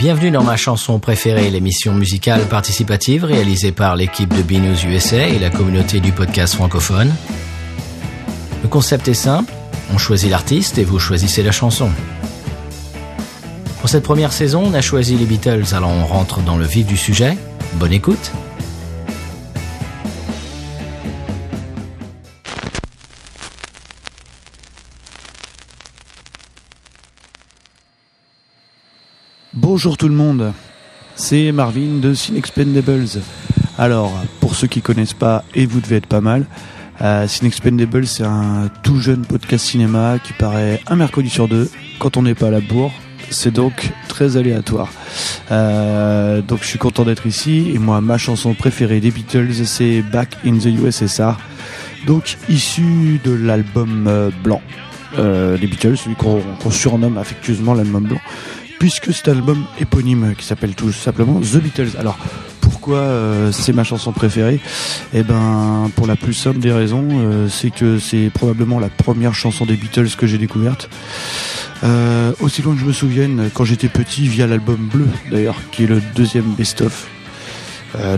Bienvenue dans ma chanson préférée, l'émission musicale participative réalisée par l'équipe de BNews USA et la communauté du podcast francophone. Le concept est simple, on choisit l'artiste et vous choisissez la chanson. Pour cette première saison, on a choisi les Beatles, alors on rentre dans le vif du sujet. Bonne écoute Bonjour tout le monde, c'est Marvin de Cinexpendables. Alors, pour ceux qui connaissent pas, et vous devez être pas mal, euh, Cinexpendables c'est un tout jeune podcast cinéma qui paraît un mercredi sur deux quand on n'est pas à la bourre. C'est donc très aléatoire. Euh, donc je suis content d'être ici et moi ma chanson préférée des Beatles c'est Back in the USSR. Donc issu de l'album euh, blanc euh, des Beatles, celui qu'on surnomme affectueusement l'album blanc puisque cet album éponyme qui s'appelle tout simplement The Beatles. Alors pourquoi euh, c'est ma chanson préférée? Eh ben pour la plus simple des raisons, euh, c'est que c'est probablement la première chanson des Beatles que j'ai découverte. Euh, aussi loin que je me souvienne, quand j'étais petit, via l'album Bleu d'ailleurs, qui est le deuxième best-of,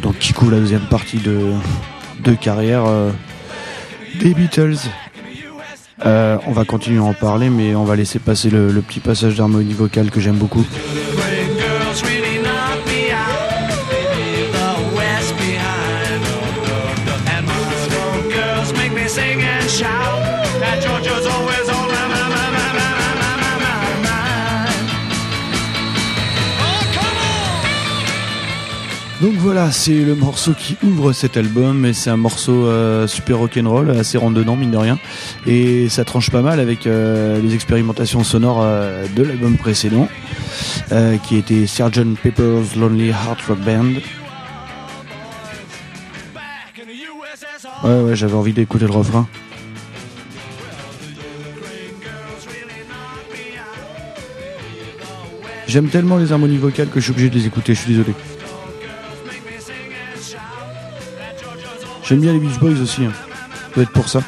donc qui couvre la deuxième partie de, carrière des Beatles. Euh, on va continuer à en parler, mais on va laisser passer le, le petit passage d'harmonie vocale que j'aime beaucoup. Donc voilà, c'est le morceau qui ouvre cet album et c'est un morceau euh, super rock'n'roll, assez rentre dedans mine de rien. Et ça tranche pas mal avec euh, les expérimentations sonores euh, de l'album précédent, qui était Sgt Pepper's Lonely Heart Rock Band. Ouais ouais, j'avais envie d'écouter le refrain. J'aime tellement les harmonies vocales que je suis obligé de les écouter, je suis désolé. J'aime bien les Beach Boys aussi, hein. Ça doit être pour ça.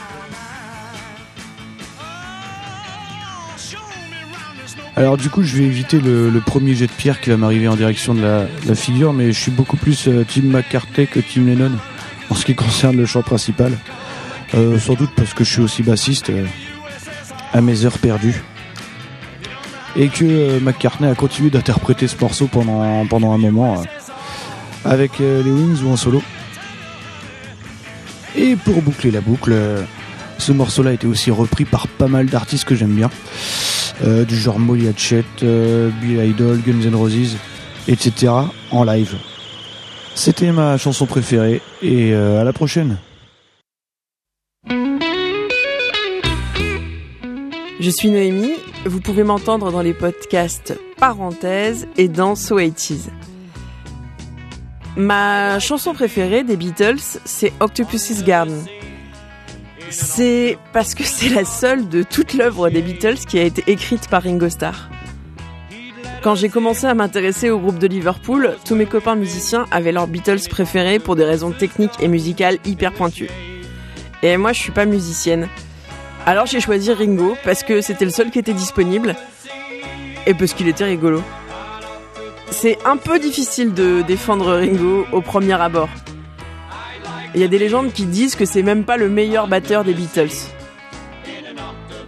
Alors du coup, je vais éviter le, premier jet de pierre qui va m'arriver en direction de la, figure, mais je suis beaucoup plus euh, Tim McCartney que Tim Lennon en ce qui concerne le chant principal. Euh, sans doute parce que je suis aussi bassiste euh, à mes heures perdues. Et que McCartney a continué d'interpréter ce morceau pendant, pendant un moment avec les Wings ou en solo. Et pour boucler la boucle, ce morceau-là a été aussi repris par pas mal d'artistes que j'aime bien. Euh, du genre Molly Hatchet, euh, Bill Idol, Guns N' Roses, etc. en live. C'était ma chanson préférée et euh, à la prochaine. Je suis Noémie, vous pouvez m'entendre dans les podcasts Parenthèse et dans So 80s. Ma chanson préférée des Beatles, c'est Octopus's Garden. C'est parce que c'est la seule de toute l'œuvre des Beatles qui a été écrite par Ringo Starr. Quand j'ai commencé à m'intéresser au groupe de Liverpool, tous mes copains musiciens avaient leurs Beatles préférés pour des raisons techniques et musicales hyper pointues. Et moi, je suis pas musicienne. Alors j'ai choisi Ringo parce que c'était le seul qui était disponible et parce qu'il était rigolo. C'est un peu difficile de défendre Ringo au premier abord. Il y a des légendes qui disent que c'est même pas le meilleur batteur des Beatles.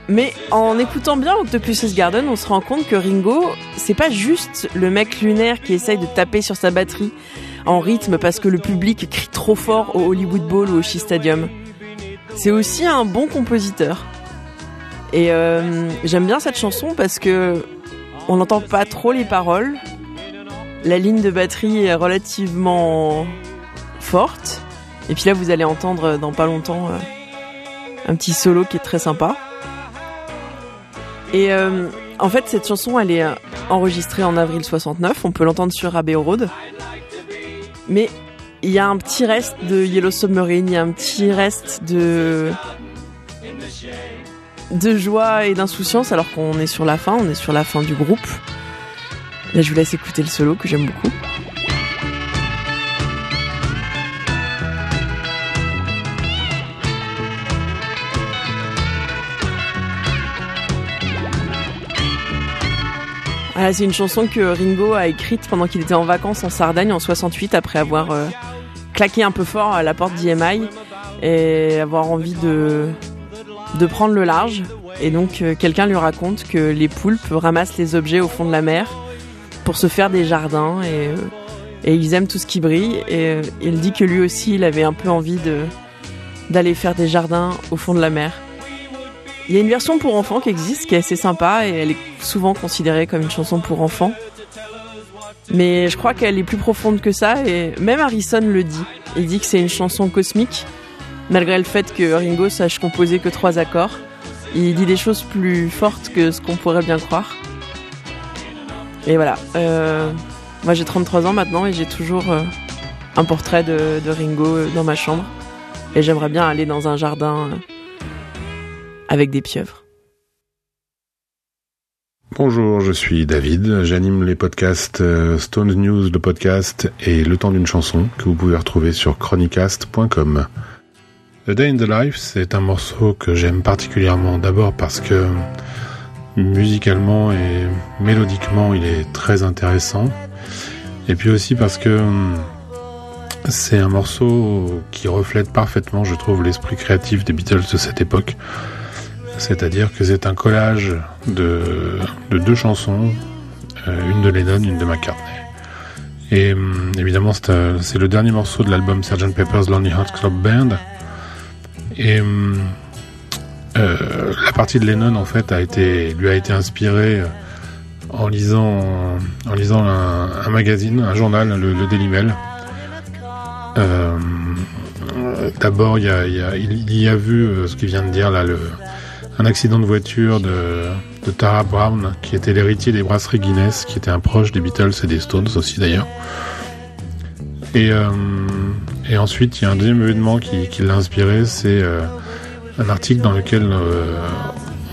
Mais en écoutant bien Octopus's Garden, on se rend compte que Ringo, c'est pas juste le mec lunaire qui essaye de taper sur sa batterie en rythme parce que le public crie trop fort au Hollywood Bowl ou au Shea Stadium. C'est aussi un bon compositeur. Et euh, j'aime bien cette chanson parce que on n'entend pas trop les paroles. La ligne de batterie est relativement forte. Et puis là, vous allez entendre dans pas longtemps euh, un petit solo qui est très sympa. Et euh, en fait, cette chanson, elle est euh, enregistrée en avril 69. On peut l'entendre sur Abbey Road. Mais il y a un petit reste de Yellow Submarine, il y a un petit reste de de joie et d'insouciance alors qu'on est sur la fin, on est sur la fin du groupe. Là, je vous laisse écouter le solo que j'aime beaucoup. Voilà, c'est une chanson que Ringo a écrite pendant qu'il était en vacances en Sardaigne en 68 après avoir euh, claqué un peu fort à la porte d'EMI et avoir envie de, de prendre le large. Et donc euh, quelqu'un lui raconte que les poulpes ramassent les objets au fond de la mer pour se faire des jardins et, euh, et ils aiment tout ce qui brille. Et euh, il dit que lui aussi il avait un peu envie d'aller faire des jardins au fond de la mer. Il y a une version pour enfants qui existe, qui est assez sympa et elle est souvent considérée comme une chanson pour enfants. Mais je crois qu'elle est plus profonde que ça et même Harrison le dit. Il dit que c'est une chanson cosmique, malgré le fait que Ringo sache composer que trois accords. Il dit des choses plus fortes que ce qu'on pourrait bien croire. Et voilà. Euh, moi j'ai 33 ans maintenant et j'ai toujours euh, un portrait de, de Ringo euh, dans ma chambre. Et j'aimerais bien aller dans un jardin avec des pieuvres. Bonjour, je suis David. J'anime les podcasts Stones News, le podcast et Le temps d'une chanson que vous pouvez retrouver sur chronicast.com. The Day in the Life, c'est un morceau que j'aime particulièrement d'abord parce que musicalement et mélodiquement, il est très intéressant. Et puis aussi parce que hum, c'est un morceau qui reflète parfaitement, je trouve, l'esprit créatif des Beatles de cette époque. C'est-à-dire que c'est un collage de, de deux chansons, euh, une de Lennon, une de McCartney. Et hum, évidemment, c'est euh, c'est le dernier morceau de l'album Sgt. Pepper's Lonely Hearts Club Band. Et hum, euh, la partie de Lennon, en fait, a été, lui a été inspirée euh, en lisant, en lisant un, magazine, un journal, le, le Daily Mail. Euh, D'abord, il y a, vu ce qu'il vient de dire là, le, un accident de voiture de, Tara Brown, qui était l'héritier des brasseries Guinness, qui était un proche des Beatles et des Stones aussi d'ailleurs. Et, ensuite, il y a un deuxième événement qui, l'a inspiré, c'est un article dans lequel euh,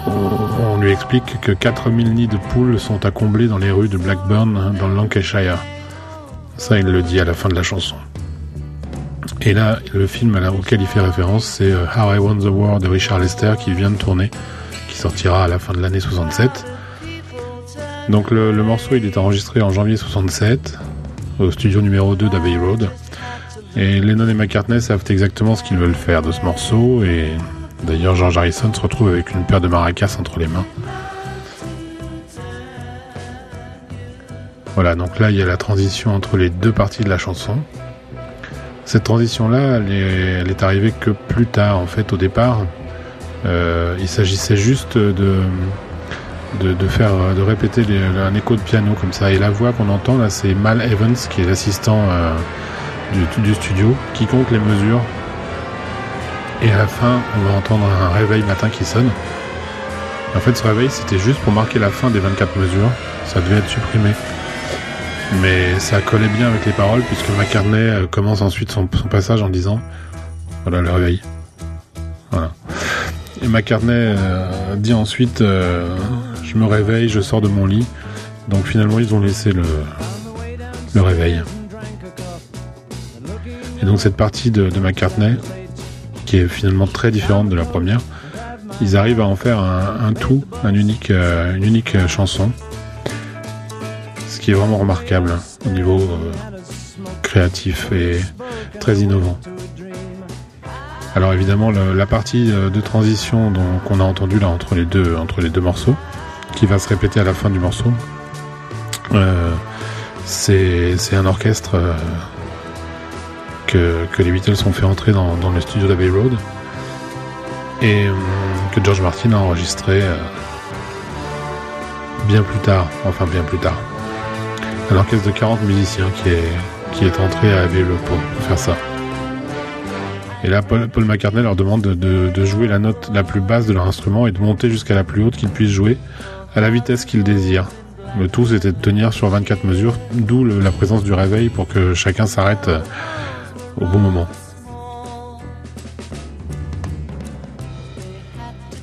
on, lui explique que 4000 nids de poules sont à combler dans les rues de Blackburn, hein, dans le Lancashire. Ça, il le dit à la fin de la chanson. Et là, le film auquel il fait référence, c'est euh, How I Won the War de Richard Lester qui vient de tourner, qui sortira à la fin de l'année 67. Donc le, le morceau, il est enregistré en janvier 67 au studio numéro 2 d'Abbey Road. Et Lennon et McCartney savent exactement ce qu'ils veulent faire de ce morceau. Et George Harrison se retrouve avec une paire de maracas entre les mains. Voilà, donc là, il y a la transition entre les deux parties de la chanson. Cette transition-là, elle est, elle est arrivée que plus tard, en fait, au départ. Euh, il s'agissait juste de, faire, de répéter un écho de piano comme ça. Et la voix qu'on entend là, c'est Mal Evans, qui est l'assistant euh, du studio, qui compte les mesures. Et à la fin, on va entendre un réveil matin qui sonne. En fait, ce réveil, c'était juste pour marquer la fin des 24 mesures. Ça devait être supprimé. Mais ça collait bien avec les paroles, puisque McCartney euh, commence ensuite son, passage en disant Voilà le réveil. Voilà. Et McCartney euh, dit ensuite euh, Je me réveille, je sors de mon lit. Donc finalement, ils ont laissé le, réveil. Et donc cette partie de McCartney, finalement très différente de la première, ils arrivent à en faire un, tout, un unique, euh, une unique chanson. Ce qui est vraiment remarquable hein, au niveau euh, créatif et très innovant. Alors évidemment la partie euh, de transition qu'on a entendu là entre les deux entre les deux morceaux, qui va se répéter à la fin du morceau, c'est un orchestre que, les Beatles ont fait entrer dans, le studio d'Abbey Road et euh, que George Martin a enregistré euh, bien plus tard, enfin bien plus tard. Un orchestre de 40 musiciens qui est, qui est entré à Abbey Road pour, faire ça. Et là, Paul, McCartney leur demande de, jouer la note la plus basse de leur instrument et de monter jusqu'à la plus haute qu'ils puissent jouer à la vitesse qu'ils désirent. Le tout, c'était de tenir sur 24 mesures, d'où la présence du réveil pour que chacun s'arrête euh, au bon moment.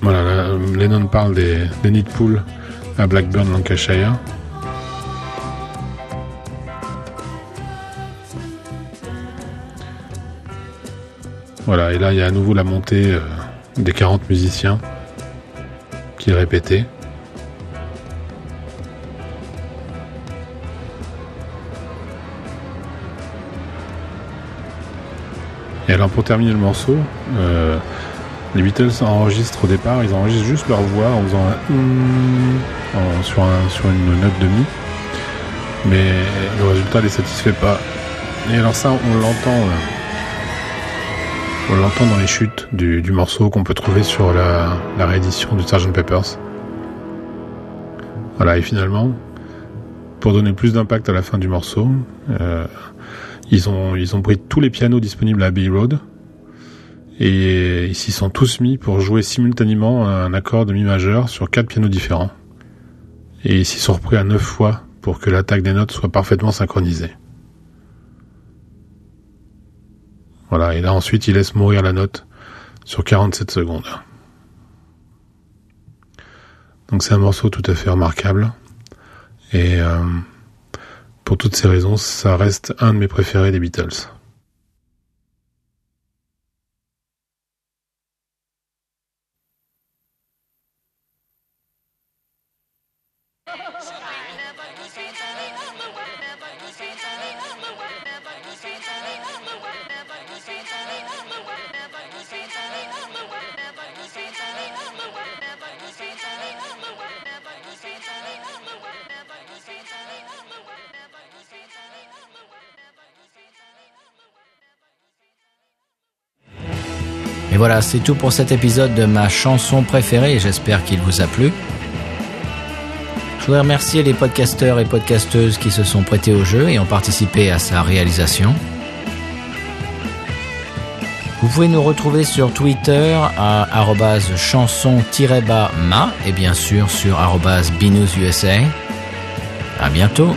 Voilà, là, euh, Lennon parle des, des à Blackburn, Lancashire. Voilà, et là, il y a à nouveau la montée euh, des 40 musiciens qui est répétée. Alors pour terminer le morceau, euh, les Beatles enregistrent au départ, ils enregistrent juste leur voix en faisant un en- sur, un, sur une note de mi. Mais le résultat les satisfait pas. Et alors ça, on l'entend. euh, On l'entend dans les chutes du, morceau qu'on peut trouver sur la, réédition du Sgt Peppers. Voilà, et finalement, pour donner plus d'impact à la fin du morceau, euh, ils ont ils ont pris tous les pianos disponibles à Abbey Road et ils s'y sont tous mis pour jouer simultanément un accord de mi majeur sur quatre pianos différents. Et ils s'y sont repris à neuf fois pour que l'attaque des notes soit parfaitement synchronisée. Voilà, et là ensuite ils laissent mourir la note sur 47 secondes. Donc c'est un morceau tout à fait remarquable. Et euh, pour toutes ces raisons, ça reste un de mes préférés des Beatles. Et voilà, c'est tout pour cet épisode de ma chanson préférée j'espère qu'il vous a plu. Je voudrais remercier les podcasteurs et podcasteuses qui se sont prêtés au jeu et ont participé à sa réalisation. Vous pouvez nous retrouver sur Twitter à chanson-ma et bien sûr sur binoususa. À bientôt.